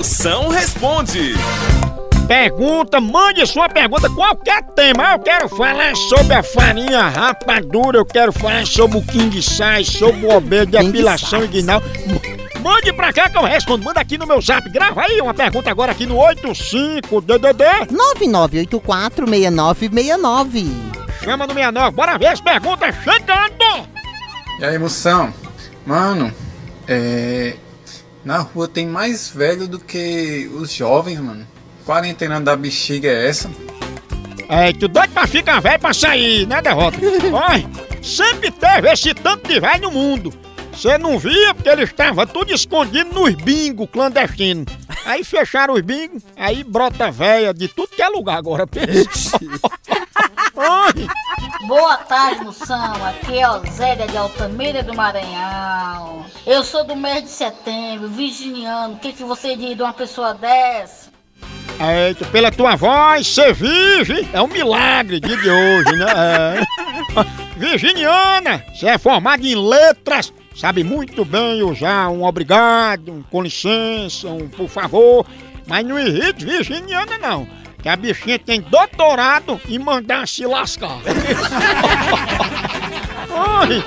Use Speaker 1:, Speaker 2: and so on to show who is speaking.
Speaker 1: Moção responde.
Speaker 2: Pergunta, mande sua pergunta, qualquer tema. Eu quero falar sobre a farinha rapadura, eu quero falar sobre o king size, sobre o obê, depilação inguinal. M- Mande pra cá que eu respondo. Manda aqui no meu zap. Grava aí uma pergunta agora aqui no 85DDD.
Speaker 3: 99846969.
Speaker 2: Chama no 69. Bora ver as perguntas chegando.
Speaker 4: E aí, moção? Mano, é. Na rua tem mais velho do que os jovens, mano. Quarentena da bexiga é essa?
Speaker 2: É, tu doido pra ficar velho pra sair, né, derrota? Olha, sempre teve esse tanto de velho no mundo. Você não via porque ele estava tudo escondido nos bingos clandestinos. Aí fecharam os bingos, aí brota véia de tudo que é lugar agora. pensa.
Speaker 5: Boa tarde, moção. Aqui é Osélia de Altamira do Maranhão. Eu sou do mês de setembro, virginiano. O que, que você diz de uma pessoa dessa?
Speaker 2: Eita, pela tua voz, ser virgem é um milagre de hoje, né? É. Virginiana, você é formada em letras, sabe muito bem usar um obrigado, um com licença, um por favor, mas não irrite virginiana não, que a bichinha tem doutorado em mandar se lascar. Oi.